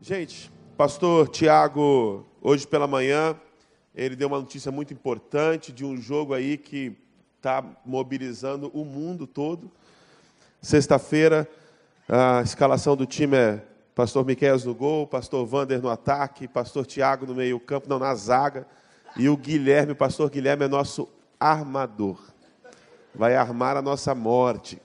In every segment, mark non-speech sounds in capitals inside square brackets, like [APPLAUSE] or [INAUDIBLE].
Gente, pastor Tiago, hoje pela manhã, ele deu uma notícia muito importante de um jogo aí que está mobilizando o mundo todo. Sexta-feira, a escalação do time é pastor Miquel no gol, pastor Vander no ataque, pastor Tiago no meio campo, não, na zaga, e o Guilherme, o pastor Guilherme é nosso armador. Vai armar a nossa morte.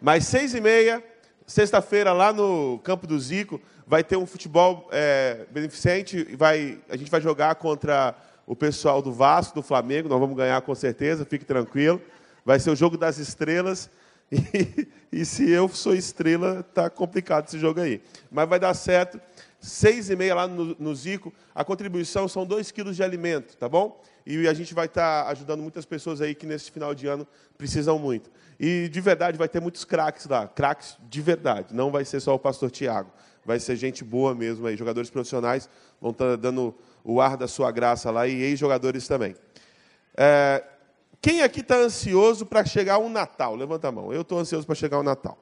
Mas seis e meia, sexta-feira, lá no campo do Zico, vai ter um futebol é, beneficente, vai, a gente vai jogar contra o pessoal do Vasco, do Flamengo, nós vamos ganhar com certeza, fique tranquilo. Vai ser o jogo das estrelas. [LAUGHS] E, e se eu sou estrela, tá complicado esse jogo aí. Mas vai dar certo. Seis e meia lá no, no Zico. A contribuição são dois quilos de alimento, tá bom? E a gente vai estar tá ajudando muitas pessoas aí que nesse final de ano precisam muito. E de verdade vai ter muitos craques lá, craques de verdade. Não vai ser só o pastor Tiago vai ser gente boa mesmo aí. Jogadores profissionais vão estar dando o ar da sua graça lá e ex-jogadores também. É, quem aqui está ansioso para chegar o Natal? Levanta a mão. Eu estou ansioso para chegar o Natal.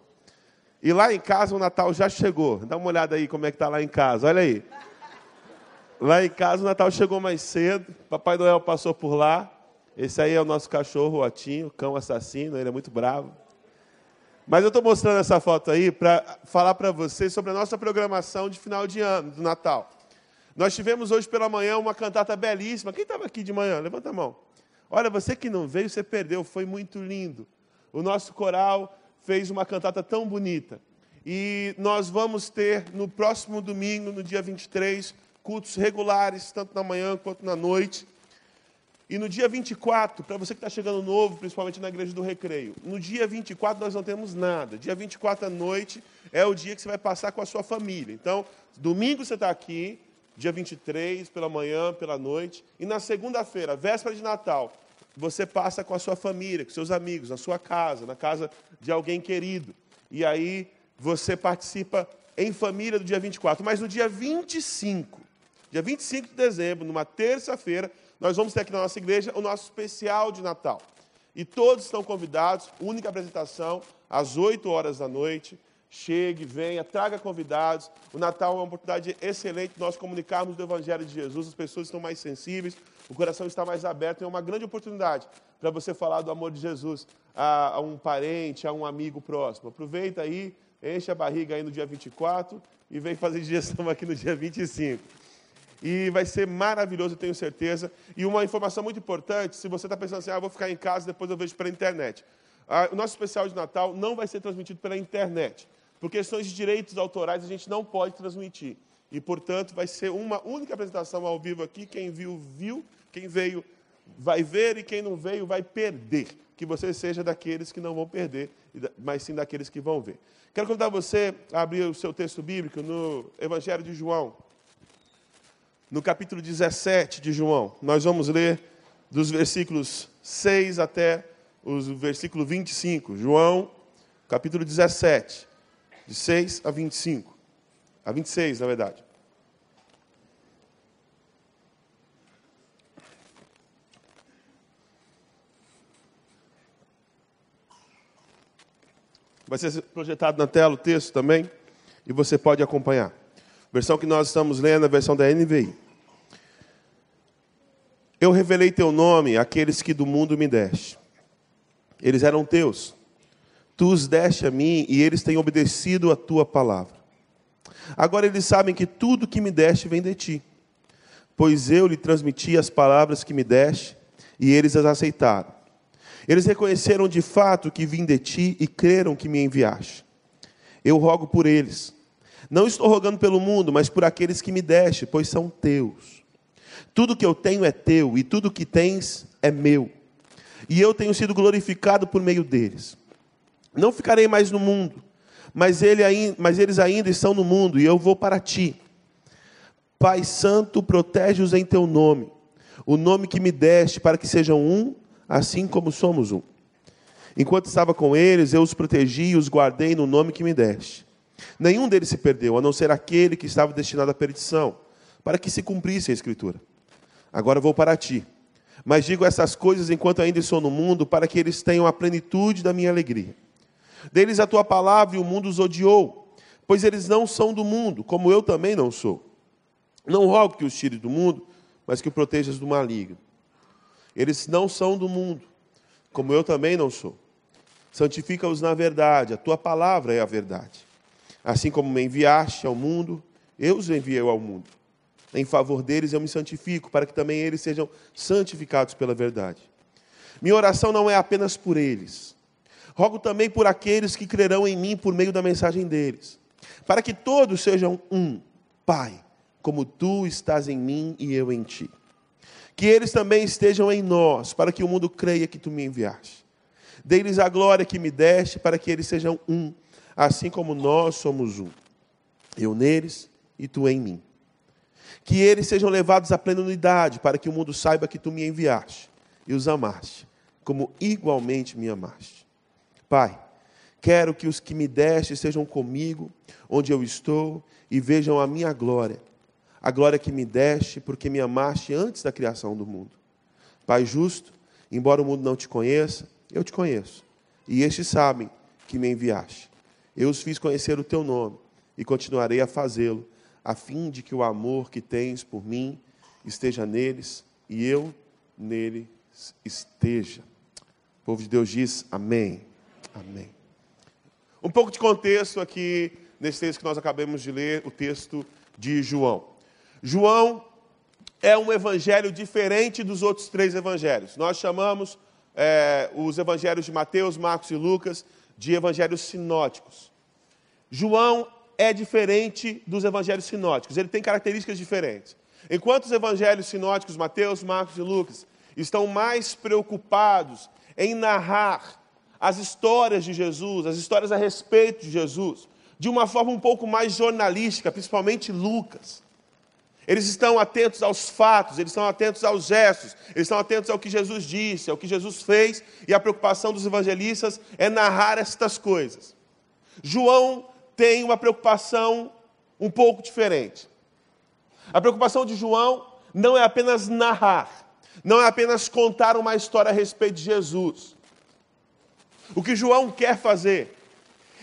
E lá em casa o Natal já chegou. Dá uma olhada aí como é que está lá em casa. Olha aí. Lá em casa o Natal chegou mais cedo. Papai Noel passou por lá. Esse aí é o nosso cachorro, o Otinho, cão assassino. Ele é muito bravo. Mas eu estou mostrando essa foto aí para falar para vocês sobre a nossa programação de final de ano, do Natal. Nós tivemos hoje pela manhã uma cantata belíssima. Quem estava aqui de manhã? Levanta a mão. Olha, você que não veio, você perdeu, foi muito lindo. O nosso coral fez uma cantata tão bonita. E nós vamos ter no próximo domingo, no dia 23, cultos regulares, tanto na manhã quanto na noite. E no dia 24, para você que está chegando novo, principalmente na igreja do recreio, no dia 24 nós não temos nada. Dia 24 à noite é o dia que você vai passar com a sua família. Então, domingo você está aqui, dia 23, pela manhã, pela noite. E na segunda-feira, véspera de Natal, você passa com a sua família, com seus amigos, na sua casa, na casa de alguém querido. E aí você participa em família do dia 24. Mas no dia 25, dia 25 de dezembro, numa terça-feira, nós vamos ter aqui na nossa igreja o nosso especial de Natal. E todos estão convidados, única apresentação, às 8 horas da noite. Chegue, venha, traga convidados. O Natal é uma oportunidade excelente de nós comunicarmos do Evangelho de Jesus. As pessoas estão mais sensíveis, o coração está mais aberto. É uma grande oportunidade para você falar do amor de Jesus a, a um parente, a um amigo próximo. Aproveita aí, enche a barriga aí no dia 24 e vem fazer digestão aqui no dia 25. E vai ser maravilhoso, tenho certeza. E uma informação muito importante: se você está pensando assim, ah, vou ficar em casa, depois eu vejo pela internet. O nosso especial de Natal não vai ser transmitido pela internet. Por questões de direitos autorais, a gente não pode transmitir. E, portanto, vai ser uma única apresentação ao vivo aqui. Quem viu, viu. Quem veio, vai ver. E quem não veio, vai perder. Que você seja daqueles que não vão perder, mas sim daqueles que vão ver. Quero convidar você a abrir o seu texto bíblico no Evangelho de João no capítulo 17 de João. Nós vamos ler dos versículos 6 até o versículo 25. João, capítulo 17, de 6 a 25. A 26, na verdade. Vai ser projetado na tela o texto também, e você pode acompanhar. Versão que nós estamos lendo, a versão da NVI. Eu revelei teu nome àqueles que do mundo me deste. Eles eram teus. Tu os deste a mim e eles têm obedecido a tua palavra. Agora eles sabem que tudo que me deste vem de ti. Pois eu lhe transmiti as palavras que me deste e eles as aceitaram. Eles reconheceram de fato que vim de ti e creram que me enviaste. Eu rogo por eles não estou rogando pelo mundo, mas por aqueles que me deste, pois são teus. Tudo que eu tenho é teu, e tudo que tens é meu. E eu tenho sido glorificado por meio deles. Não ficarei mais no mundo, mas, ele, mas eles ainda estão no mundo, e eu vou para ti. Pai Santo, protege-os em teu nome, o nome que me deste, para que sejam um, assim como somos um. Enquanto estava com eles, eu os protegi e os guardei no nome que me deste. Nenhum deles se perdeu, a não ser aquele que estava destinado à perdição, para que se cumprisse a Escritura. Agora vou para ti. Mas digo essas coisas enquanto ainda estou no mundo, para que eles tenham a plenitude da minha alegria. Deles a tua palavra e o mundo os odiou, pois eles não são do mundo, como eu também não sou. Não rogo que os tire do mundo, mas que o protejas do maligno. Eles não são do mundo, como eu também não sou. Santifica-os na verdade, a tua palavra é a verdade. Assim como me enviaste ao mundo, eu os enviei ao mundo. Em favor deles eu me santifico, para que também eles sejam santificados pela verdade. Minha oração não é apenas por eles. Rogo também por aqueles que crerão em mim por meio da mensagem deles, para que todos sejam um, Pai, como tu estás em mim e eu em ti. Que eles também estejam em nós, para que o mundo creia que tu me enviaste. Dê-lhes a glória que me deste, para que eles sejam um, assim como nós somos um. Eu neles e tu em mim. Que eles sejam levados à plena unidade, para que o mundo saiba que tu me enviaste e os amaste, como igualmente me amaste. Pai, quero que os que me deste sejam comigo, onde eu estou, e vejam a minha glória, a glória que me deste, porque me amaste antes da criação do mundo. Pai justo, embora o mundo não te conheça, eu te conheço, e estes sabem que me enviaste. Eu os fiz conhecer o teu nome, e continuarei a fazê-lo, a fim de que o amor que tens por mim esteja neles, e eu nele esteja. O povo de Deus diz amém. Amém. Um pouco de contexto aqui nesse texto que nós acabamos de ler, o texto de João. João é um evangelho diferente dos outros três evangelhos. Nós chamamos é, os evangelhos de Mateus, Marcos e Lucas de evangelhos sinóticos. João é diferente dos evangelhos sinóticos, ele tem características diferentes. Enquanto os evangelhos sinóticos, Mateus, Marcos e Lucas, estão mais preocupados em narrar as histórias de Jesus, as histórias a respeito de Jesus, de uma forma um pouco mais jornalística, principalmente Lucas. Eles estão atentos aos fatos, eles estão atentos aos gestos, eles estão atentos ao que Jesus disse, ao que Jesus fez, e a preocupação dos evangelistas é narrar estas coisas. João tem uma preocupação um pouco diferente. A preocupação de João não é apenas narrar, não é apenas contar uma história a respeito de Jesus. O que João quer fazer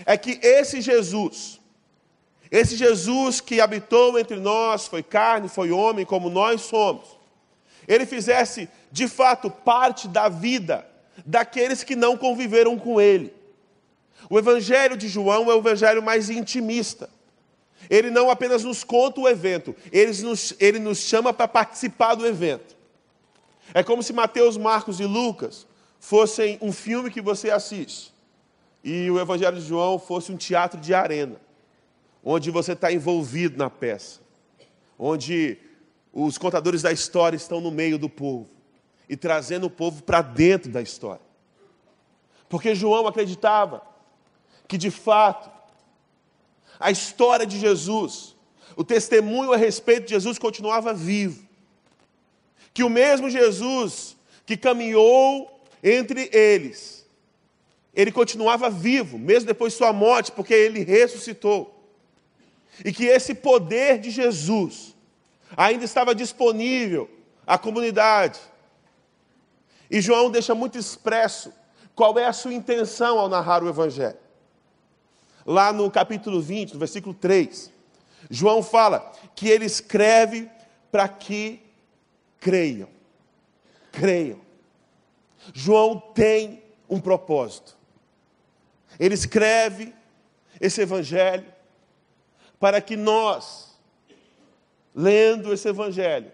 é que esse Jesus, esse Jesus que habitou entre nós, foi carne, foi homem, como nós somos, ele fizesse de fato parte da vida daqueles que não conviveram com ele. O evangelho de João é o evangelho mais intimista. Ele não apenas nos conta o evento, ele nos, ele nos chama para participar do evento. É como se Mateus, Marcos e Lucas fossem um filme que você assiste e o Evangelho de João fosse um teatro de arena, onde você está envolvido na peça, onde os contadores da história estão no meio do povo e trazendo o povo para dentro da história. Porque João acreditava que, de fato, a história de Jesus, o testemunho a respeito de Jesus continuava vivo que o mesmo Jesus que caminhou entre eles, ele continuava vivo, mesmo depois de sua morte, porque ele ressuscitou. E que esse poder de Jesus ainda estava disponível à comunidade. E João deixa muito expresso qual é a sua intenção ao narrar o Evangelho. Lá no capítulo 20, no versículo 3, João fala que ele escreve para que creiam. Creiam. João tem um propósito. Ele escreve esse evangelho para que nós, lendo esse evangelho,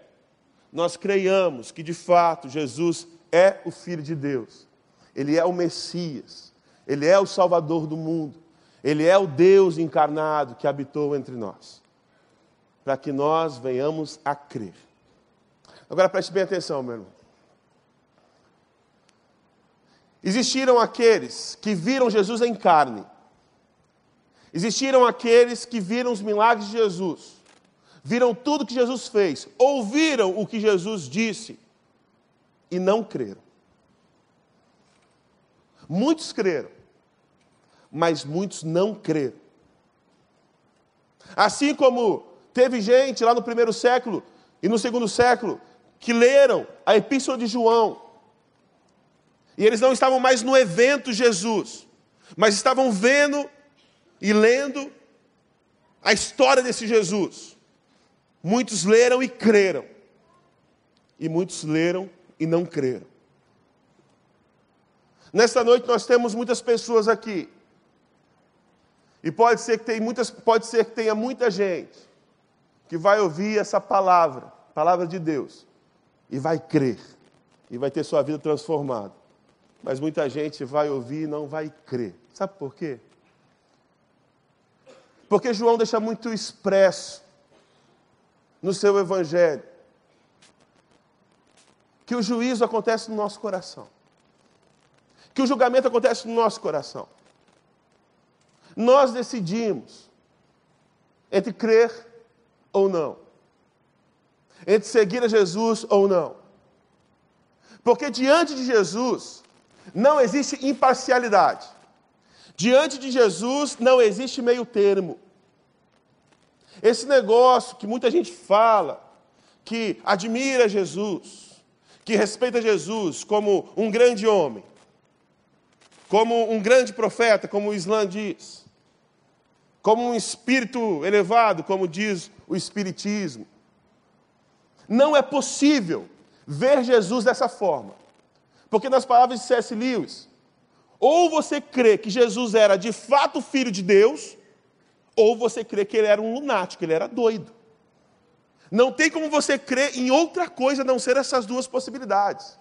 nós creiamos que de fato Jesus é o Filho de Deus, ele é o Messias, ele é o Salvador do mundo, ele é o Deus encarnado que habitou entre nós, para que nós venhamos a crer. Agora preste bem atenção, meu irmão. Existiram aqueles que viram Jesus em carne. Existiram aqueles que viram os milagres de Jesus. Viram tudo que Jesus fez. Ouviram o que Jesus disse. E não creram. Muitos creram. Mas muitos não creram. Assim como teve gente lá no primeiro século e no segundo século que leram a Epístola de João. E eles não estavam mais no evento Jesus, mas estavam vendo e lendo a história desse Jesus. Muitos leram e creram, e muitos leram e não creram. Nesta noite nós temos muitas pessoas aqui. E pode ser que tenha muitas, pode ser que tenha muita gente que vai ouvir essa palavra, palavra de Deus, e vai crer, e vai ter sua vida transformada. Mas muita gente vai ouvir e não vai crer. Sabe por quê? Porque João deixa muito expresso no seu evangelho que o juízo acontece no nosso coração. Que o julgamento acontece no nosso coração. Nós decidimos entre crer ou não, entre seguir a Jesus ou não. Porque diante de Jesus não existe imparcialidade. Diante de Jesus não existe meio termo. Esse negócio que muita gente fala, que admira Jesus, que respeita Jesus como um grande homem, como um grande profeta, como o Islã diz, como um espírito elevado, como diz o Espiritismo. Não é possível ver Jesus dessa forma, porque nas palavras de C.S. Lewis, ou você crê que Jesus era de fato filho de Deus, ou você crê que ele era um lunático, ele era doido. Não tem como você crer em outra coisa a não ser essas duas possibilidades.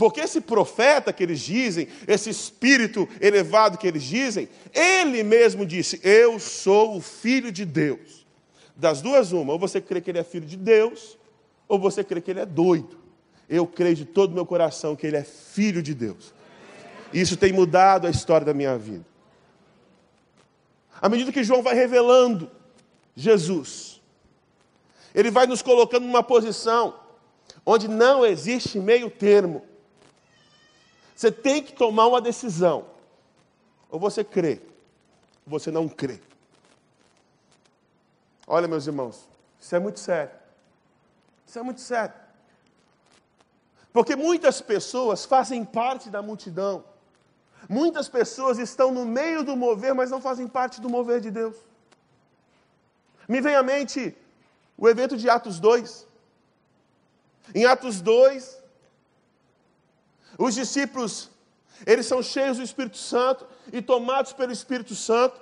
Porque esse profeta que eles dizem, esse espírito elevado que eles dizem, ele mesmo disse: Eu sou o filho de Deus. Das duas, uma, ou você crê que ele é filho de Deus, ou você crê que ele é doido. Eu creio de todo o meu coração que ele é filho de Deus. Isso tem mudado a história da minha vida. À medida que João vai revelando Jesus, ele vai nos colocando numa posição onde não existe meio termo. Você tem que tomar uma decisão. Ou você crê, ou você não crê. Olha, meus irmãos, isso é muito sério. Isso é muito sério. Porque muitas pessoas fazem parte da multidão, Muitas pessoas estão no meio do mover, mas não fazem parte do mover de Deus. Me vem à mente o evento de Atos 2. Em Atos 2, os discípulos, eles são cheios do Espírito Santo e tomados pelo Espírito Santo,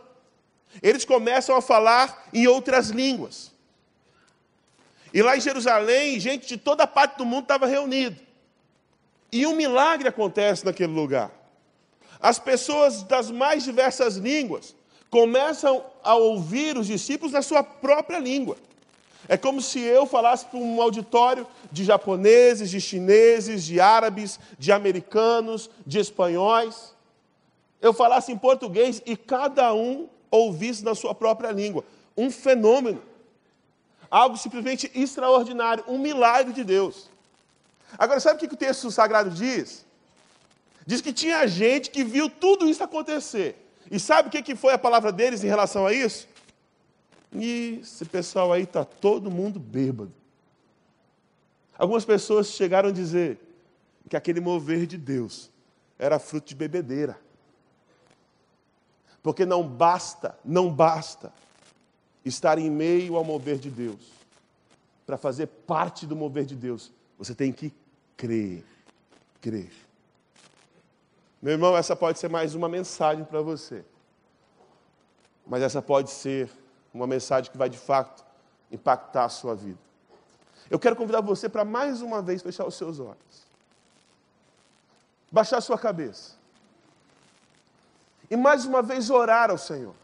eles começam a falar em outras línguas. E lá em Jerusalém, gente de toda parte do mundo estava reunida. E um milagre acontece naquele lugar. As pessoas das mais diversas línguas começam a ouvir os discípulos na sua própria língua. É como se eu falasse para um auditório de japoneses, de chineses, de árabes, de americanos, de espanhóis. Eu falasse em português e cada um ouvisse na sua própria língua. Um fenômeno. Algo simplesmente extraordinário, um milagre de Deus. Agora, sabe o que o texto sagrado diz? Diz que tinha gente que viu tudo isso acontecer. E sabe o que foi a palavra deles em relação a isso? E esse pessoal aí está todo mundo bêbado. Algumas pessoas chegaram a dizer que aquele mover de Deus era fruto de bebedeira. Porque não basta, não basta estar em meio ao mover de Deus. Para fazer parte do mover de Deus, você tem que crer. Crer. Meu irmão, essa pode ser mais uma mensagem para você. Mas essa pode ser uma mensagem que vai de fato impactar a sua vida. Eu quero convidar você para mais uma vez fechar os seus olhos, baixar a sua cabeça e mais uma vez orar ao Senhor,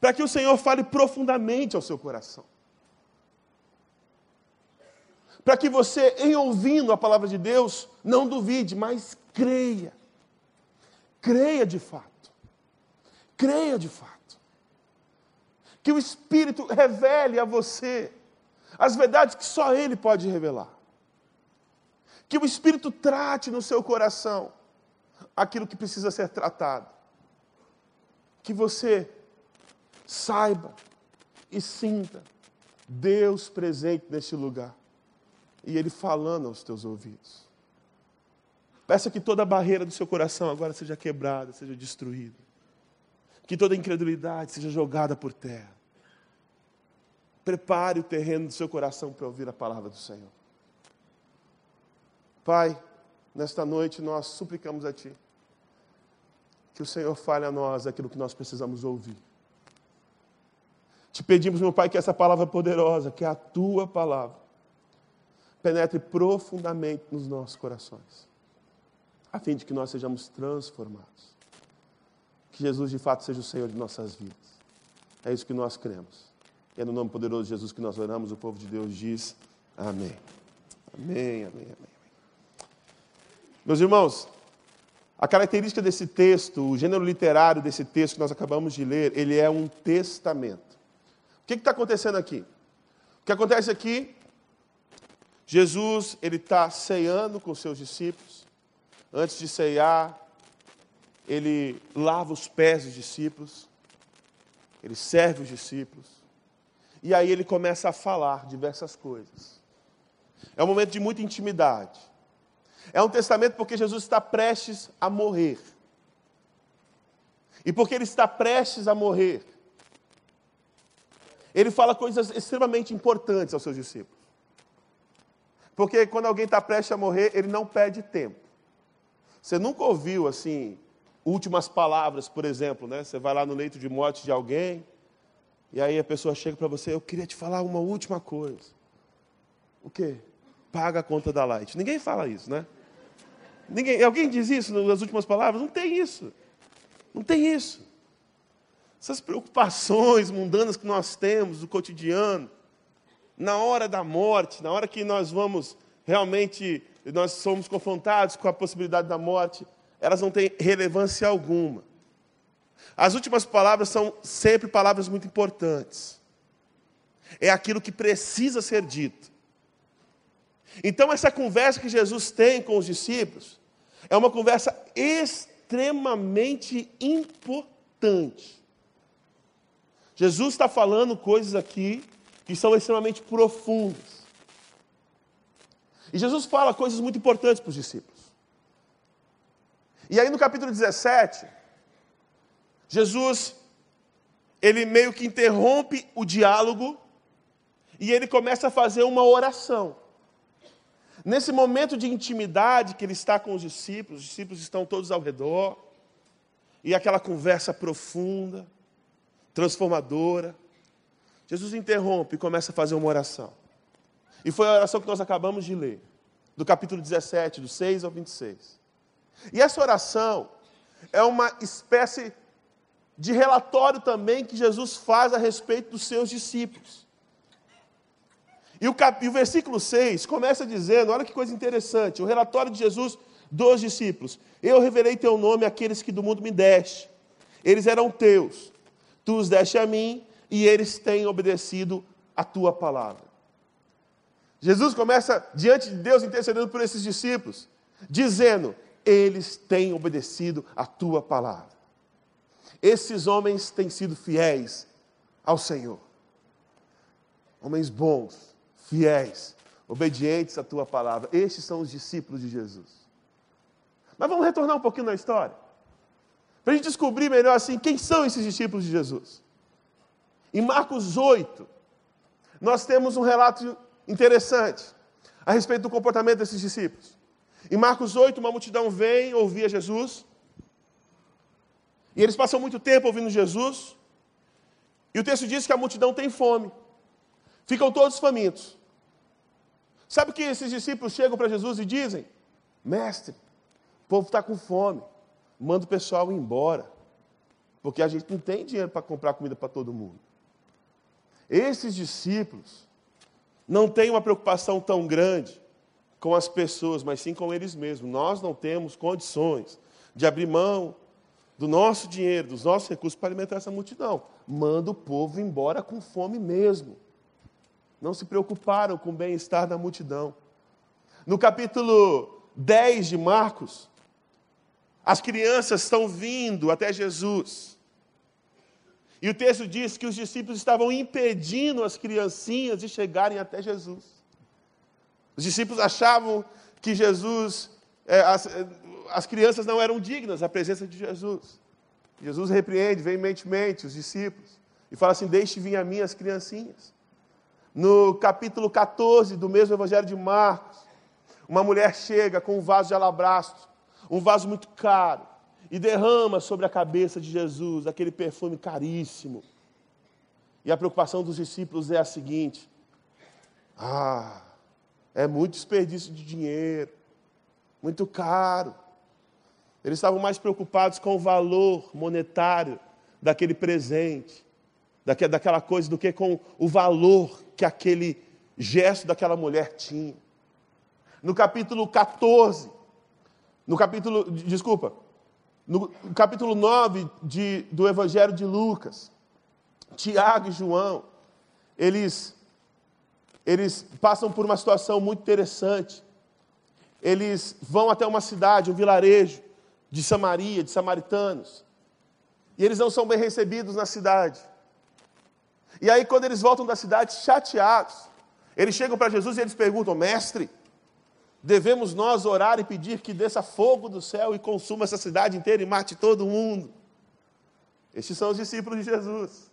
para que o Senhor fale profundamente ao seu coração. Para que você, em ouvindo a palavra de Deus, não duvide, mas creia. Creia de fato. Creia de fato. Que o Espírito revele a você as verdades que só Ele pode revelar. Que o Espírito trate no seu coração aquilo que precisa ser tratado. Que você saiba e sinta Deus presente neste lugar e Ele falando aos teus ouvidos. Peça que toda barreira do seu coração agora seja quebrada, seja destruída. que toda incredulidade seja jogada por terra. Prepare o terreno do seu coração para ouvir a palavra do Senhor. Pai, nesta noite nós suplicamos a Ti que o Senhor fale a nós aquilo que nós precisamos ouvir. Te pedimos, meu Pai, que essa palavra poderosa, que é a Tua palavra, penetre profundamente nos nossos corações, a fim de que nós sejamos transformados. Que Jesus de fato seja o Senhor de nossas vidas. É isso que nós cremos. É no nome poderoso de Jesus que nós oramos. O povo de Deus diz amém. Amém, amém, amém. Meus irmãos, a característica desse texto, o gênero literário desse texto que nós acabamos de ler, ele é um testamento. O que está acontecendo aqui? O que acontece aqui, Jesus ele está ceando com seus discípulos. Antes de ceiar, ele lava os pés dos discípulos, ele serve os discípulos, e aí ele começa a falar diversas coisas. É um momento de muita intimidade. É um testamento porque Jesus está prestes a morrer. E porque ele está prestes a morrer, ele fala coisas extremamente importantes aos seus discípulos. Porque quando alguém está prestes a morrer, ele não perde tempo. Você nunca ouviu assim, últimas palavras, por exemplo, né? Você vai lá no leito de morte de alguém, e aí a pessoa chega para você, eu queria te falar uma última coisa. O quê? Paga a conta da Light. Ninguém fala isso, né? Ninguém, alguém diz isso nas últimas palavras? Não tem isso. Não tem isso. Essas preocupações mundanas que nós temos do cotidiano, na hora da morte, na hora que nós vamos realmente, nós somos confrontados com a possibilidade da morte, elas não têm relevância alguma. As últimas palavras são sempre palavras muito importantes. É aquilo que precisa ser dito. Então, essa conversa que Jesus tem com os discípulos é uma conversa extremamente importante. Jesus está falando coisas aqui que são extremamente profundas. E Jesus fala coisas muito importantes para os discípulos. E aí no capítulo 17, Jesus, ele meio que interrompe o diálogo e ele começa a fazer uma oração. Nesse momento de intimidade que ele está com os discípulos, os discípulos estão todos ao redor, e aquela conversa profunda, transformadora, Jesus interrompe e começa a fazer uma oração. E foi a oração que nós acabamos de ler, do capítulo 17, do 6 ao 26. E essa oração é uma espécie de relatório também que Jesus faz a respeito dos seus discípulos. E o, cap... e o versículo 6 começa dizendo: olha que coisa interessante, o relatório de Jesus dos discípulos. Eu revelei teu nome àqueles que do mundo me deste. Eles eram teus. Tu os deste a mim e eles têm obedecido a tua palavra. Jesus começa diante de Deus intercedendo por esses discípulos, dizendo: eles têm obedecido a tua palavra. Esses homens têm sido fiéis ao Senhor. Homens bons, fiéis, obedientes à tua palavra. Estes são os discípulos de Jesus. Mas vamos retornar um pouquinho na história. Para a gente descobrir melhor assim quem são esses discípulos de Jesus. Em Marcos 8, nós temos um relato interessante a respeito do comportamento desses discípulos. Em Marcos 8, uma multidão vem ouvir Jesus. E eles passam muito tempo ouvindo Jesus. E o texto diz que a multidão tem fome. Ficam todos famintos. Sabe o que esses discípulos chegam para Jesus e dizem? Mestre, o povo está com fome. Manda o pessoal ir embora. Porque a gente não tem dinheiro para comprar comida para todo mundo. Esses discípulos não têm uma preocupação tão grande com as pessoas, mas sim com eles mesmos. Nós não temos condições de abrir mão do nosso dinheiro, dos nossos recursos para alimentar essa multidão. Manda o povo embora com fome mesmo. Não se preocuparam com o bem-estar da multidão. No capítulo 10 de Marcos, as crianças estão vindo até Jesus. E o texto diz que os discípulos estavam impedindo as criancinhas de chegarem até Jesus. Os discípulos achavam que Jesus, é, as crianças não eram dignas da presença de Jesus. Jesus repreende veementemente os discípulos e fala assim: Deixe vir a mim as criancinhas. No capítulo 14 do mesmo Evangelho de Marcos, uma mulher chega com um vaso de alabastro, um vaso muito caro, e derrama sobre a cabeça de Jesus aquele perfume caríssimo. E a preocupação dos discípulos é a seguinte: ah, é muito desperdício de dinheiro, muito caro. Eles estavam mais preocupados com o valor monetário daquele presente, daquela coisa, do que com o valor que aquele gesto daquela mulher tinha. No capítulo 14, no capítulo, desculpa, no capítulo 9 de, do Evangelho de Lucas, Tiago e João, eles, eles passam por uma situação muito interessante. Eles vão até uma cidade, um vilarejo de Samaria, de samaritanos. E eles não são bem recebidos na cidade. E aí, quando eles voltam da cidade chateados, eles chegam para Jesus e eles perguntam: Mestre, Devemos nós orar e pedir que desça fogo do céu e consuma essa cidade inteira e mate todo mundo. Estes são os discípulos de Jesus.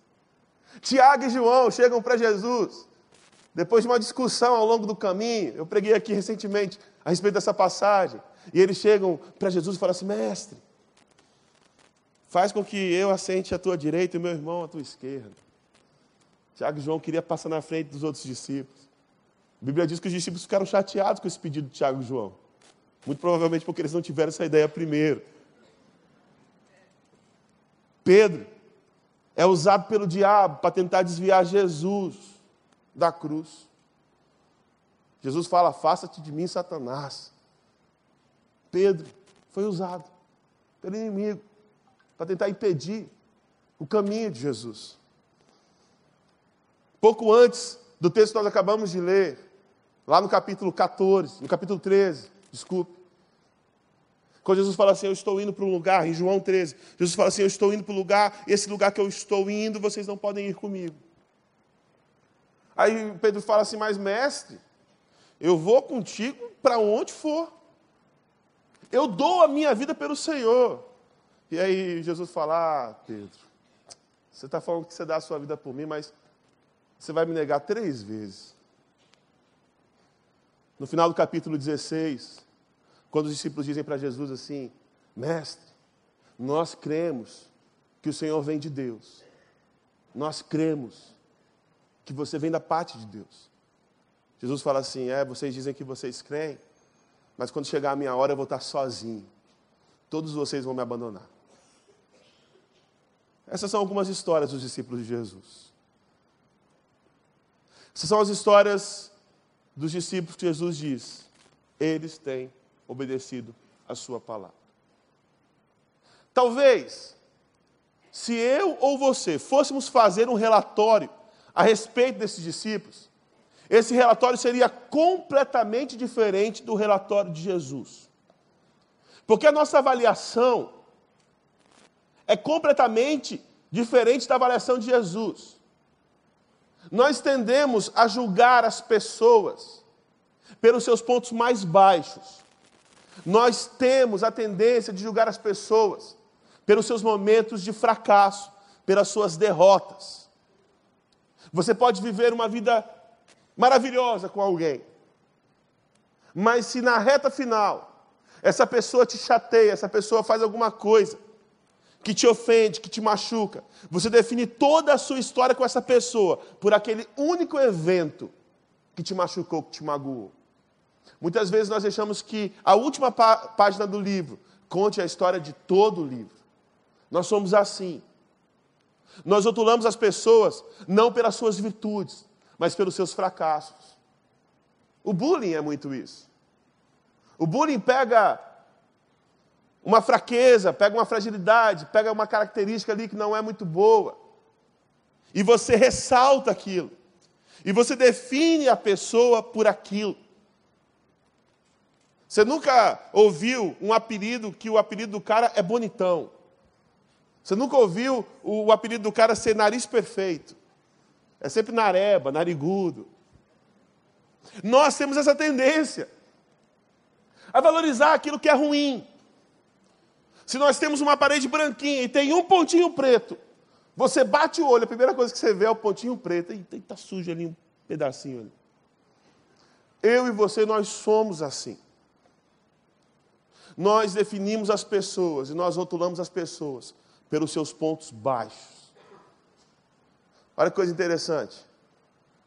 Tiago e João chegam para Jesus. Depois de uma discussão ao longo do caminho, eu preguei aqui recentemente a respeito dessa passagem. E eles chegam para Jesus e falam assim: Mestre, faz com que eu assente à tua direita e meu irmão à tua esquerda. Tiago e João queria passar na frente dos outros discípulos. A Bíblia diz que os discípulos ficaram chateados com esse pedido de Tiago e João. Muito provavelmente porque eles não tiveram essa ideia primeiro. Pedro é usado pelo diabo para tentar desviar Jesus da cruz. Jesus fala: Faça-te de mim, Satanás. Pedro foi usado pelo inimigo para tentar impedir o caminho de Jesus. Pouco antes do texto que nós acabamos de ler, Lá no capítulo 14, no capítulo 13, desculpe. Quando Jesus fala assim, eu estou indo para um lugar, em João 13, Jesus fala assim, eu estou indo para um lugar, esse lugar que eu estou indo, vocês não podem ir comigo. Aí Pedro fala assim, mas mestre, eu vou contigo para onde for. Eu dou a minha vida pelo Senhor. E aí Jesus fala, ah, Pedro, você está falando que você dá a sua vida por mim, mas você vai me negar três vezes. No final do capítulo 16, quando os discípulos dizem para Jesus assim: Mestre, nós cremos que o Senhor vem de Deus. Nós cremos que você vem da parte de Deus. Jesus fala assim: É, vocês dizem que vocês creem, mas quando chegar a minha hora eu vou estar sozinho. Todos vocês vão me abandonar. Essas são algumas histórias dos discípulos de Jesus. Essas são as histórias dos discípulos que Jesus diz: eles têm obedecido a sua palavra. Talvez, se eu ou você fôssemos fazer um relatório a respeito desses discípulos, esse relatório seria completamente diferente do relatório de Jesus. Porque a nossa avaliação é completamente diferente da avaliação de Jesus. Nós tendemos a julgar as pessoas pelos seus pontos mais baixos. Nós temos a tendência de julgar as pessoas pelos seus momentos de fracasso, pelas suas derrotas. Você pode viver uma vida maravilhosa com alguém, mas se na reta final essa pessoa te chateia, essa pessoa faz alguma coisa que te ofende, que te machuca. Você define toda a sua história com essa pessoa por aquele único evento que te machucou, que te magoou. Muitas vezes nós deixamos que a última pá página do livro conte a história de todo o livro. Nós somos assim. Nós rotulamos as pessoas não pelas suas virtudes, mas pelos seus fracassos. O bullying é muito isso. O bullying pega uma fraqueza, pega uma fragilidade, pega uma característica ali que não é muito boa. E você ressalta aquilo. E você define a pessoa por aquilo. Você nunca ouviu um apelido que o apelido do cara é bonitão. Você nunca ouviu o apelido do cara ser nariz perfeito. É sempre nareba, narigudo. Nós temos essa tendência a valorizar aquilo que é ruim. Se nós temos uma parede branquinha e tem um pontinho preto, você bate o olho, a primeira coisa que você vê é o pontinho preto. E está sujo ali um pedacinho ali. Eu e você, nós somos assim. Nós definimos as pessoas e nós rotulamos as pessoas pelos seus pontos baixos. Olha que coisa interessante.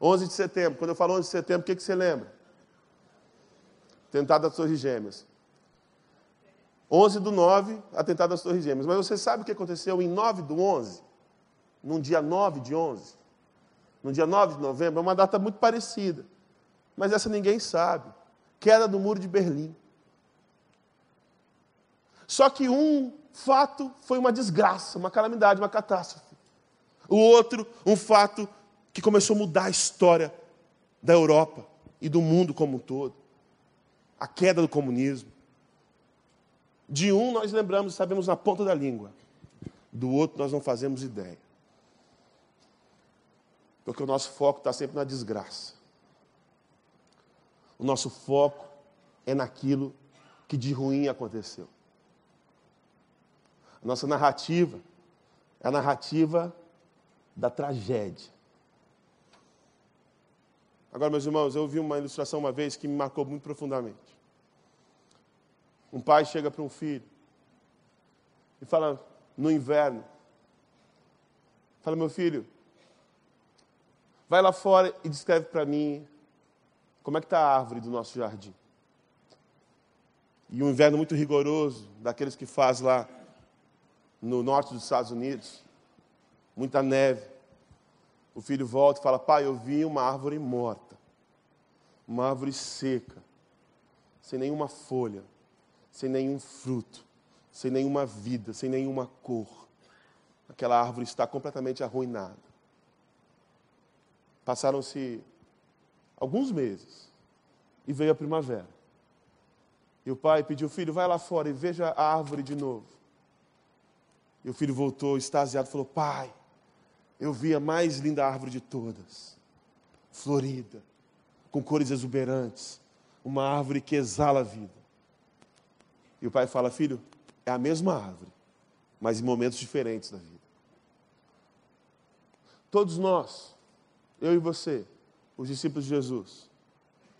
11 de setembro, quando eu falo 11 de setembro, o que, que você lembra? Tentado das Torres Gêmeas. 11 do 9, atentado das Torres Gêmeas. Mas você sabe o que aconteceu em 9 do 11? Num dia 9 de 11? No dia 9 de novembro? É uma data muito parecida. Mas essa ninguém sabe. Queda do Muro de Berlim. Só que um fato foi uma desgraça, uma calamidade, uma catástrofe. O outro, um fato que começou a mudar a história da Europa e do mundo como um todo. A queda do comunismo. De um nós lembramos e sabemos na ponta da língua. Do outro nós não fazemos ideia. Porque o nosso foco está sempre na desgraça. O nosso foco é naquilo que de ruim aconteceu. A nossa narrativa é a narrativa da tragédia. Agora, meus irmãos, eu vi uma ilustração uma vez que me marcou muito profundamente. Um pai chega para um filho e fala, no inverno, fala, meu filho, vai lá fora e descreve para mim como é que está a árvore do nosso jardim. E um inverno muito rigoroso, daqueles que faz lá no norte dos Estados Unidos, muita neve. O filho volta e fala, pai, eu vi uma árvore morta, uma árvore seca, sem nenhuma folha sem nenhum fruto, sem nenhuma vida, sem nenhuma cor. Aquela árvore está completamente arruinada. Passaram-se alguns meses e veio a primavera. E o pai pediu, filho, vai lá fora e veja a árvore de novo. E o filho voltou extasiado falou: Pai, eu vi a mais linda árvore de todas, florida, com cores exuberantes, uma árvore que exala a vida. E o pai fala: Filho, é a mesma árvore, mas em momentos diferentes da vida. Todos nós, eu e você, os discípulos de Jesus,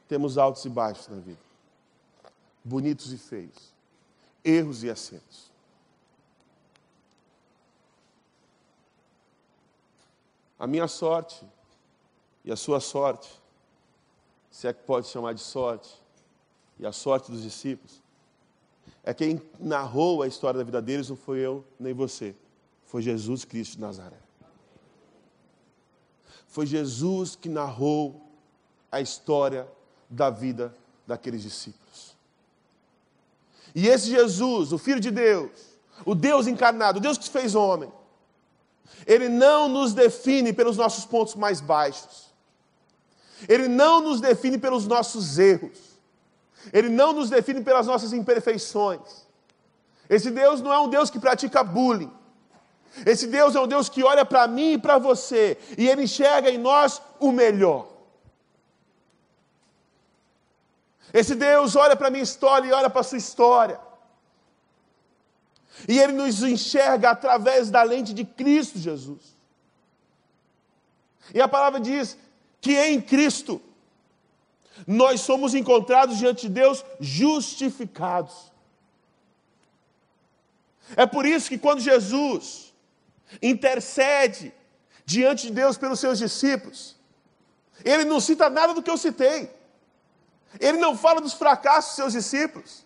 temos altos e baixos na vida, bonitos e feios, erros e acertos. A minha sorte e a sua sorte, se é que pode chamar de sorte, e a sorte dos discípulos, é quem narrou a história da vida deles não foi eu nem você. Foi Jesus Cristo de Nazaré. Foi Jesus que narrou a história da vida daqueles discípulos. E esse Jesus, o Filho de Deus, o Deus encarnado, o Deus que se fez homem, ele não nos define pelos nossos pontos mais baixos. Ele não nos define pelos nossos erros. Ele não nos define pelas nossas imperfeições. Esse Deus não é um Deus que pratica bullying. Esse Deus é um Deus que olha para mim e para você, e Ele enxerga em nós o melhor. Esse Deus olha para a minha história e olha para a sua história. E Ele nos enxerga através da lente de Cristo Jesus. E a palavra diz que em Cristo nós somos encontrados diante de Deus justificados. É por isso que quando Jesus intercede diante de Deus pelos seus discípulos, ele não cita nada do que eu citei. Ele não fala dos fracassos dos seus discípulos.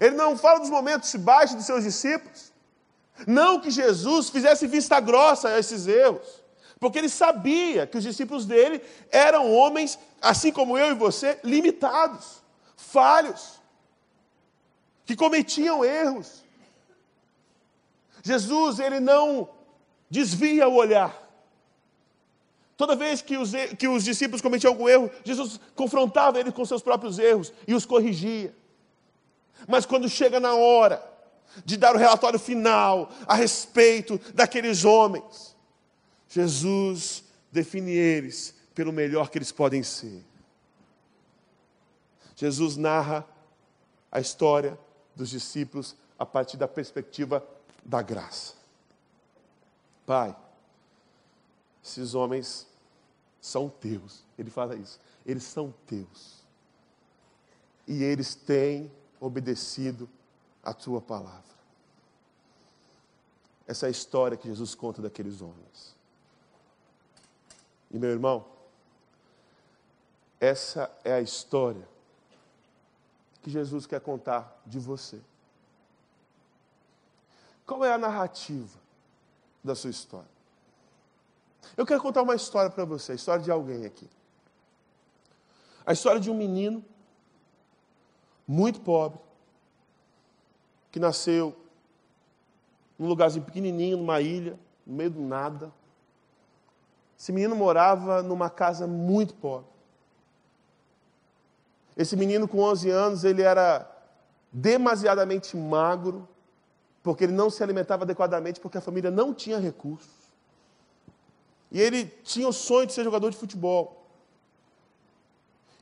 Ele não fala dos momentos baixos dos seus discípulos. Não que Jesus fizesse vista grossa a esses erros. Porque ele sabia que os discípulos dele eram homens, assim como eu e você, limitados, falhos, que cometiam erros. Jesus, ele não desvia o olhar. Toda vez que os, que os discípulos cometiam algum erro, Jesus confrontava eles com seus próprios erros e os corrigia. Mas quando chega na hora de dar o relatório final a respeito daqueles homens, Jesus define eles pelo melhor que eles podem ser. Jesus narra a história dos discípulos a partir da perspectiva da graça. Pai, esses homens são teus. Ele fala isso. Eles são teus. E eles têm obedecido a tua palavra. Essa é a história que Jesus conta daqueles homens. E meu irmão, essa é a história que Jesus quer contar de você. Qual é a narrativa da sua história? Eu quero contar uma história para você, a história de alguém aqui. A história de um menino muito pobre, que nasceu num lugarzinho pequenininho, numa ilha, no meio do nada. Esse menino morava numa casa muito pobre. Esse menino com 11 anos, ele era demasiadamente magro, porque ele não se alimentava adequadamente, porque a família não tinha recursos. E ele tinha o sonho de ser jogador de futebol.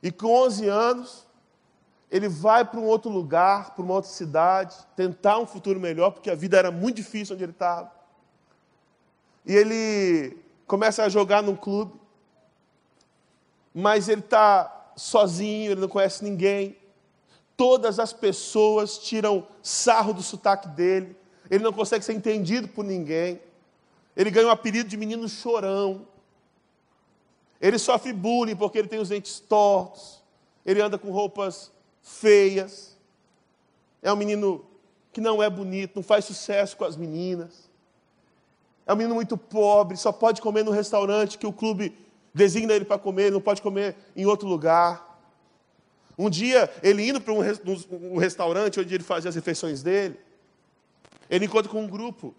E com 11 anos, ele vai para um outro lugar, para uma outra cidade, tentar um futuro melhor, porque a vida era muito difícil onde ele estava. E ele começa a jogar num clube, mas ele está sozinho, ele não conhece ninguém. Todas as pessoas tiram sarro do sotaque dele, ele não consegue ser entendido por ninguém. Ele ganha o apelido de menino chorão. Ele sofre bullying porque ele tem os dentes tortos. Ele anda com roupas feias. É um menino que não é bonito, não faz sucesso com as meninas. É um menino muito pobre, só pode comer no restaurante que o clube designa ele para comer, não pode comer em outro lugar. Um dia, ele indo para um, um restaurante onde ele fazia as refeições dele, ele encontra com um grupo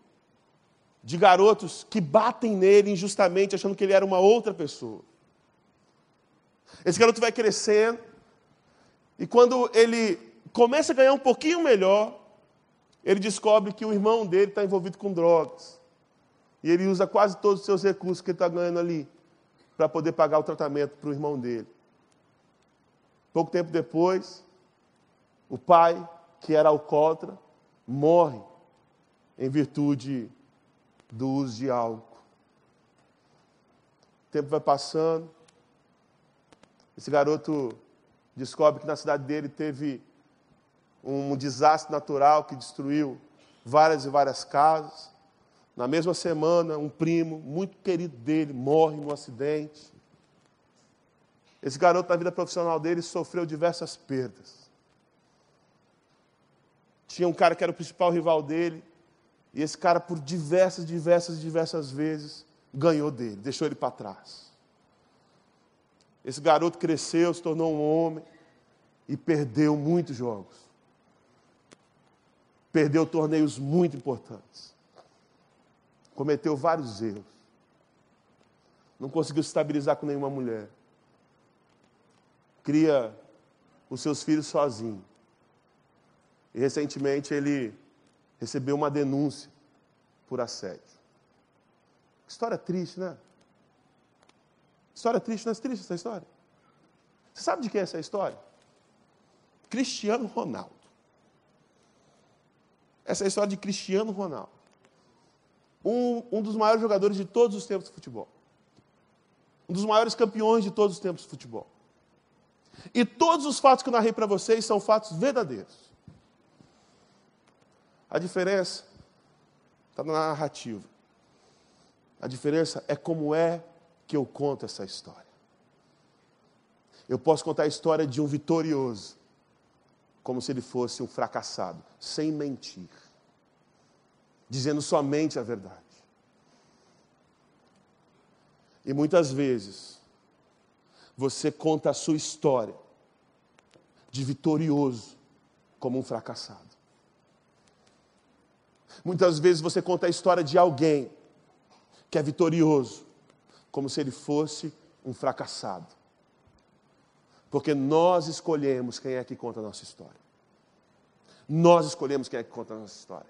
de garotos que batem nele injustamente, achando que ele era uma outra pessoa. Esse garoto vai crescendo, e quando ele começa a ganhar um pouquinho melhor, ele descobre que o irmão dele está envolvido com drogas. E ele usa quase todos os seus recursos que ele está ganhando ali para poder pagar o tratamento para o irmão dele. Pouco tempo depois, o pai, que era alcoólatra, morre em virtude do uso de álcool. O tempo vai passando. Esse garoto descobre que na cidade dele teve um desastre natural que destruiu várias e várias casas. Na mesma semana, um primo muito querido dele morre num acidente. Esse garoto, na vida profissional dele, sofreu diversas perdas. Tinha um cara que era o principal rival dele, e esse cara, por diversas, diversas, diversas vezes, ganhou dele, deixou ele para trás. Esse garoto cresceu, se tornou um homem e perdeu muitos jogos. Perdeu torneios muito importantes. Cometeu vários erros. Não conseguiu se estabilizar com nenhuma mulher. Cria os seus filhos sozinho. E recentemente ele recebeu uma denúncia por assédio. História triste, né? História triste, não é triste essa história? Você sabe de quem é essa história? Cristiano Ronaldo. Essa é a história de Cristiano Ronaldo. Um, um dos maiores jogadores de todos os tempos de futebol. Um dos maiores campeões de todos os tempos de futebol. E todos os fatos que eu narrei para vocês são fatos verdadeiros. A diferença está na narrativa. A diferença é como é que eu conto essa história. Eu posso contar a história de um vitorioso, como se ele fosse um fracassado, sem mentir, dizendo somente a verdade. E muitas vezes, você conta a sua história de vitorioso como um fracassado. Muitas vezes você conta a história de alguém que é vitorioso, como se ele fosse um fracassado. Porque nós escolhemos quem é que conta a nossa história. Nós escolhemos quem é que conta a nossa história.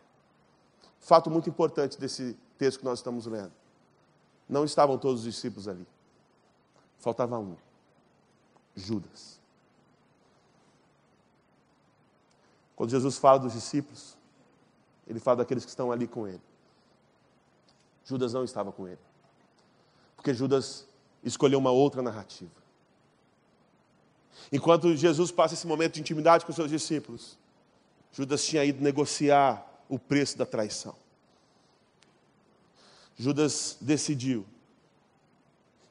Fato muito importante desse texto que nós estamos lendo. Não estavam todos os discípulos ali. Faltava um. Judas. Quando Jesus fala dos discípulos, Ele fala daqueles que estão ali com ele. Judas não estava com ele. Porque Judas escolheu uma outra narrativa. Enquanto Jesus passa esse momento de intimidade com seus discípulos, Judas tinha ido negociar o preço da traição. Judas decidiu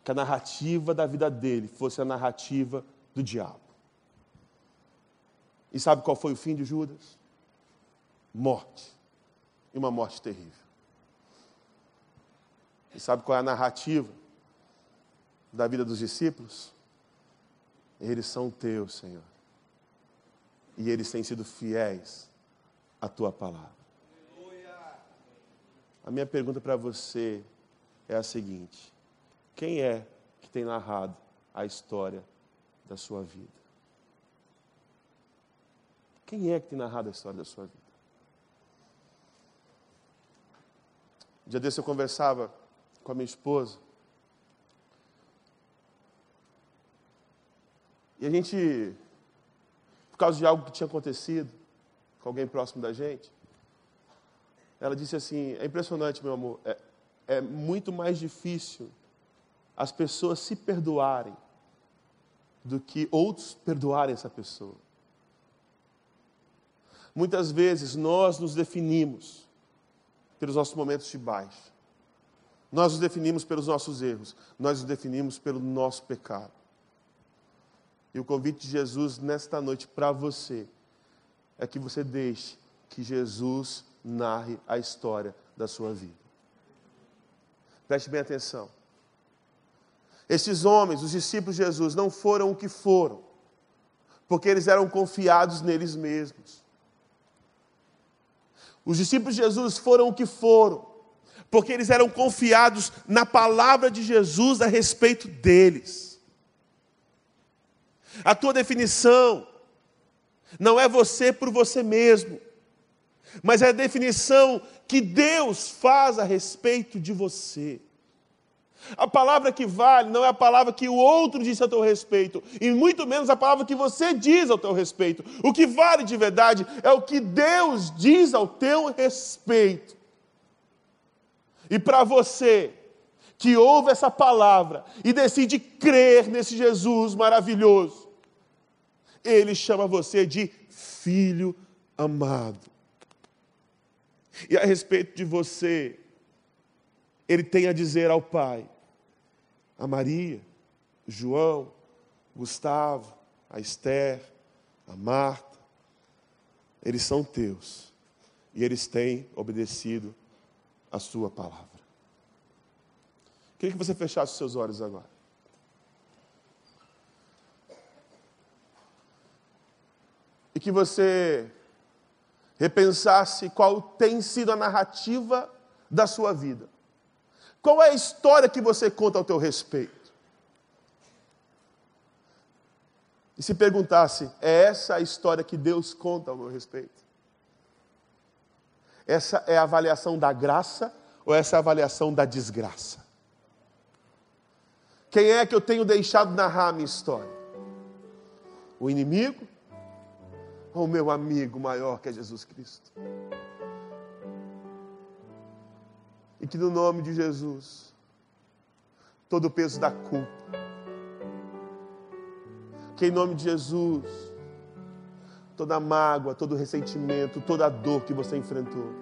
que a narrativa da vida dele fosse a narrativa do diabo. E sabe qual foi o fim de Judas? Morte. E uma morte terrível. E sabe qual é a narrativa da vida dos discípulos? Eles são teus, Senhor. E eles têm sido fiéis à tua palavra. A minha pergunta para você é a seguinte: quem é que tem narrado a história da sua vida? Quem é que tem narrado a história da sua vida? Um dia desse eu conversava com a minha esposa. E a gente, por causa de algo que tinha acontecido com alguém próximo da gente, ela disse assim: É impressionante, meu amor, é, é muito mais difícil as pessoas se perdoarem do que outros perdoarem essa pessoa. Muitas vezes nós nos definimos pelos nossos momentos de baixo. Nós nos definimos pelos nossos erros, nós nos definimos pelo nosso pecado. E o convite de Jesus nesta noite para você é que você deixe que Jesus narre a história da sua vida. Preste bem atenção. Esses homens, os discípulos de Jesus, não foram o que foram, porque eles eram confiados neles mesmos. Os discípulos de Jesus foram o que foram, porque eles eram confiados na palavra de Jesus a respeito deles. A tua definição não é você por você mesmo, mas é a definição que Deus faz a respeito de você. A palavra que vale não é a palavra que o outro disse a teu respeito, e muito menos a palavra que você diz ao teu respeito. O que vale de verdade é o que Deus diz ao teu respeito. E para você que ouve essa palavra e decide crer nesse Jesus maravilhoso, ele chama você de filho amado. E a respeito de você, ele tem a dizer ao Pai: a Maria, João, Gustavo, a Esther, a Marta, eles são teus e eles têm obedecido a sua palavra. Queria que você fechasse os seus olhos agora. E que você repensasse qual tem sido a narrativa da sua vida. Qual é a história que você conta ao teu respeito? E se perguntasse, é essa a história que Deus conta ao meu respeito? Essa é a avaliação da graça ou essa é a avaliação da desgraça? Quem é que eu tenho deixado narrar a minha história? O inimigo o meu amigo maior que é Jesus Cristo? E que no nome de Jesus, todo o peso da culpa, que em nome de Jesus, toda a mágoa, todo o ressentimento, toda a dor que você enfrentou,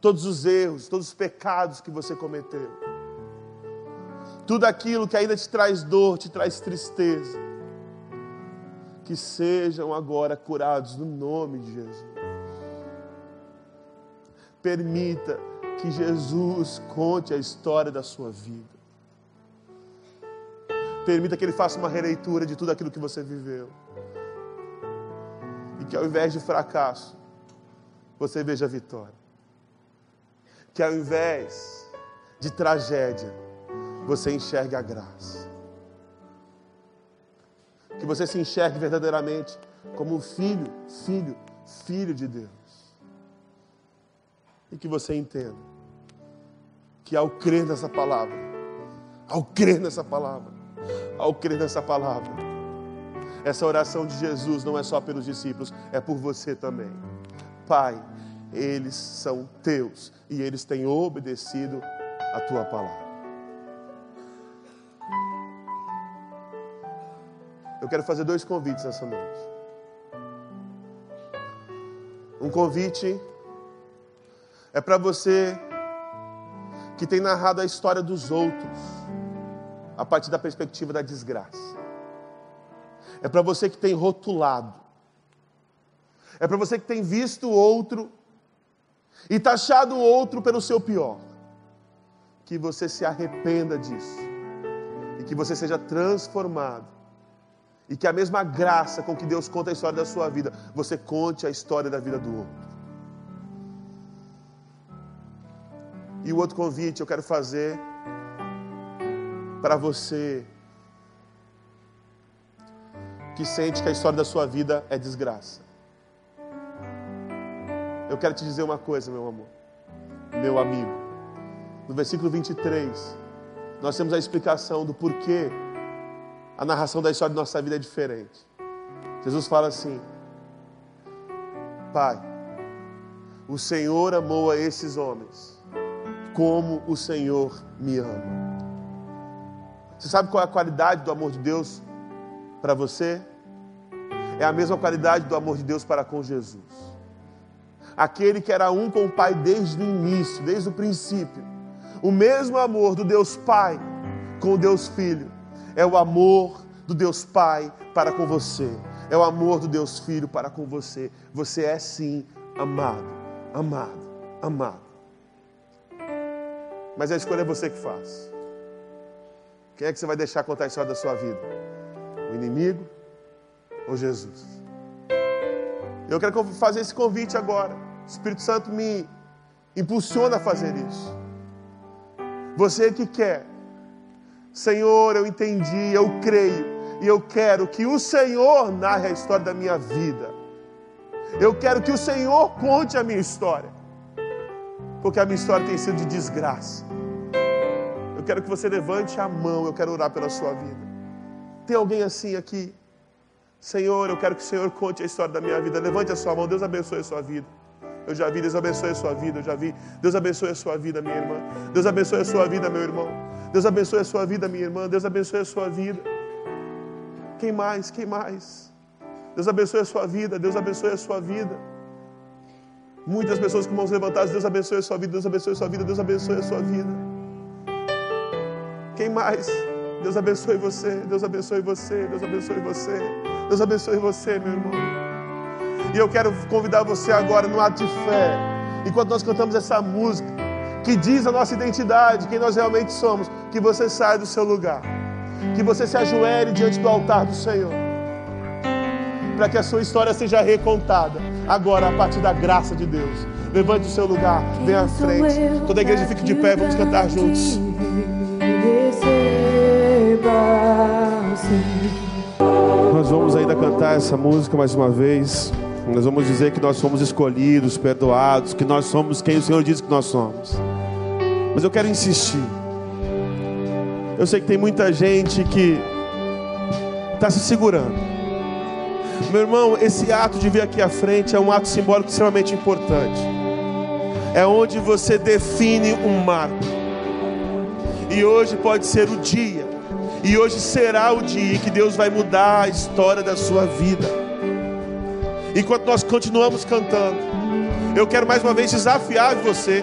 todos os erros, todos os pecados que você cometeu, tudo aquilo que ainda te traz dor, te traz tristeza, que sejam agora curados no nome de Jesus. Permita que Jesus conte a história da sua vida. Permita que Ele faça uma releitura de tudo aquilo que você viveu. E que ao invés de fracasso, você veja a vitória. Que ao invés de tragédia, você enxergue a graça. Que você se enxergue verdadeiramente como um filho, filho, filho de Deus e que você entenda que ao crer nessa palavra, ao crer nessa palavra, ao crer nessa palavra, essa oração de Jesus não é só pelos discípulos, é por você também. Pai, eles são teus e eles têm obedecido a tua palavra. Eu quero fazer dois convites essa noite. Um convite é para você que tem narrado a história dos outros a partir da perspectiva da desgraça. É para você que tem rotulado. É para você que tem visto o outro e taxado o outro pelo seu pior. Que você se arrependa disso e que você seja transformado. E que a mesma graça com que Deus conta a história da sua vida, você conte a história da vida do outro. E o outro convite eu quero fazer para você que sente que a história da sua vida é desgraça. Eu quero te dizer uma coisa, meu amor, meu amigo. No versículo 23, nós temos a explicação do porquê a narração da história da nossa vida é diferente. Jesus fala assim: Pai, o Senhor amou a esses homens como o Senhor me ama. Você sabe qual é a qualidade do amor de Deus para você? É a mesma qualidade do amor de Deus para com Jesus. Aquele que era um com o Pai desde o início, desde o princípio. O mesmo amor do Deus Pai com o Deus Filho. É o amor do Deus Pai para com você. É o amor do Deus Filho para com você. Você é sim amado, amado, amado. Mas a escolha é você que faz. Quem é que você vai deixar contar a história da sua vida? O inimigo ou Jesus? Eu quero fazer esse convite agora. O Espírito Santo me impulsiona a fazer isso. Você que quer, Senhor, eu entendi, eu creio, e eu quero que o Senhor narre a história da minha vida. Eu quero que o Senhor conte a minha história, porque a minha história tem sido de desgraça quero que você levante a mão, eu quero orar pela sua vida. Tem alguém assim aqui? Senhor, eu quero que o Senhor conte a história da minha vida. Levante a sua mão, Deus abençoe a sua vida. Eu já vi, Deus abençoe a sua vida, eu já vi. Deus abençoe a sua vida, minha irmã. Deus abençoe a sua vida, meu irmão. Deus abençoe a sua vida, minha irmã. Deus abençoe a sua vida. Quem mais? Quem mais? Deus abençoe a sua vida, Deus abençoe a sua vida. Muitas pessoas com mãos levantadas, Deus abençoe a sua vida, Deus abençoe a sua vida, Deus abençoe a sua vida. Quem mais? Deus abençoe você, Deus abençoe você, Deus abençoe você, Deus abençoe você, meu irmão. E eu quero convidar você agora no ato de fé, enquanto nós cantamos essa música, que diz a nossa identidade, quem nós realmente somos, que você saia do seu lugar, que você se ajoelhe diante do altar do Senhor, para que a sua história seja recontada, agora a partir da graça de Deus. Levante o seu lugar, venha à frente. Toda a igreja fique de pé, vamos cantar juntos. Nós vamos ainda cantar essa música mais uma vez. Nós vamos dizer que nós somos escolhidos, perdoados, que nós somos quem o Senhor diz que nós somos. Mas eu quero insistir. Eu sei que tem muita gente que está se segurando. Meu irmão, esse ato de vir aqui à frente é um ato simbólico extremamente importante. É onde você define um marco. E hoje pode ser o dia, e hoje será o dia que Deus vai mudar a história da sua vida. Enquanto nós continuamos cantando, eu quero mais uma vez desafiar você.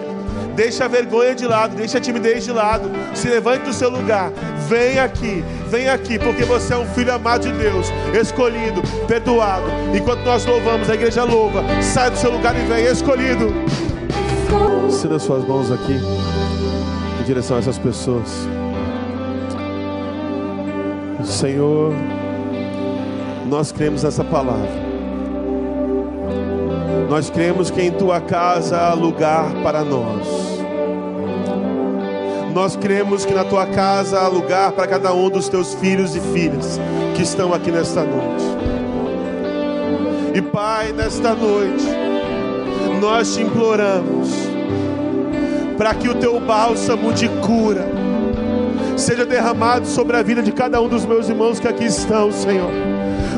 Deixa a vergonha de lado, deixa a timidez de lado. Se levante do seu lugar. Vem aqui, vem aqui, porque você é um filho amado de Deus, escolhido, perdoado. Enquanto nós louvamos, a igreja louva. Sai do seu lugar e vem, escolhido. Estenda suas mãos aqui direção a essas pessoas. Senhor, nós cremos nessa palavra. Nós cremos que em tua casa há lugar para nós. Nós cremos que na tua casa há lugar para cada um dos teus filhos e filhas que estão aqui nesta noite. E Pai, nesta noite, nós te imploramos para que o teu bálsamo de cura seja derramado sobre a vida de cada um dos meus irmãos que aqui estão, Senhor.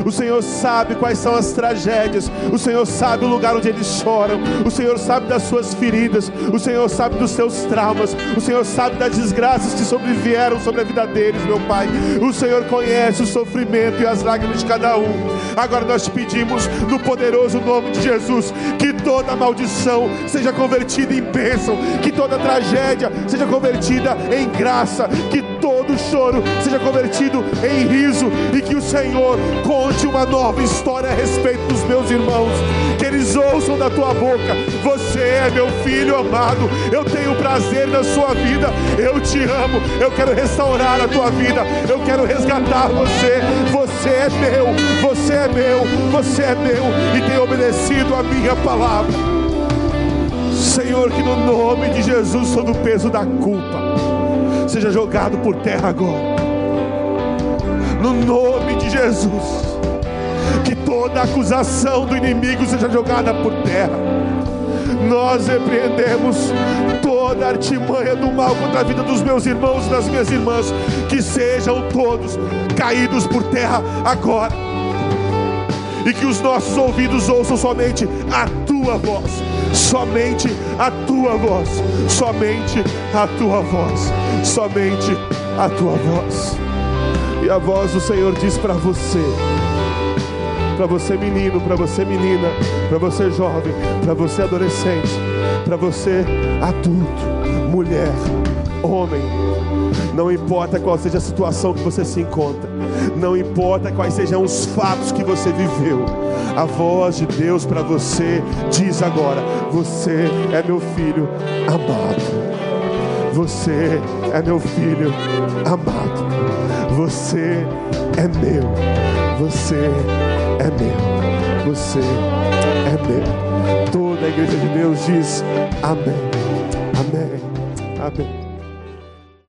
O Senhor sabe quais são as tragédias. O Senhor sabe o lugar onde eles choram. O Senhor sabe das suas feridas. O Senhor sabe dos seus traumas. O Senhor sabe das desgraças que sobrevieram sobre a vida deles, meu Pai. O Senhor conhece o sofrimento e as lágrimas de cada um. Agora nós pedimos, no poderoso nome de Jesus, que toda maldição seja convertida em bênção, que toda tragédia seja convertida em graça, que todo choro seja convertido em riso e que o Senhor conte uma nova história a respeito dos meus irmãos, que eles ouçam da tua boca: Você é meu filho amado, eu tenho prazer na sua vida, eu te amo, eu quero restaurar a tua vida, eu quero resgatar você. Você é meu, você é meu, você é meu. E tem obedecido a minha palavra. Senhor, que no nome de Jesus todo o peso da culpa seja jogado por terra agora. No nome de Jesus, que toda acusação do inimigo seja jogada por terra. Nós repreendemos toda artimanha do mal contra a vida dos meus irmãos e das minhas irmãs, que sejam todos caídos por terra agora. E que os nossos ouvidos ouçam somente a tua voz somente a tua voz, somente a tua voz, somente a tua voz. E a voz do Senhor diz para você, para você menino, para você menina, para você jovem, para você adolescente, para você adulto, mulher, homem, não importa qual seja a situação que você se encontra, não importa quais sejam os fatos que você viveu, a voz de Deus para você diz agora: Você é meu filho amado. Você é meu filho amado. Você é meu. Você é meu. Você é meu. Toda a igreja de Deus diz: Amém. Amém. Amém.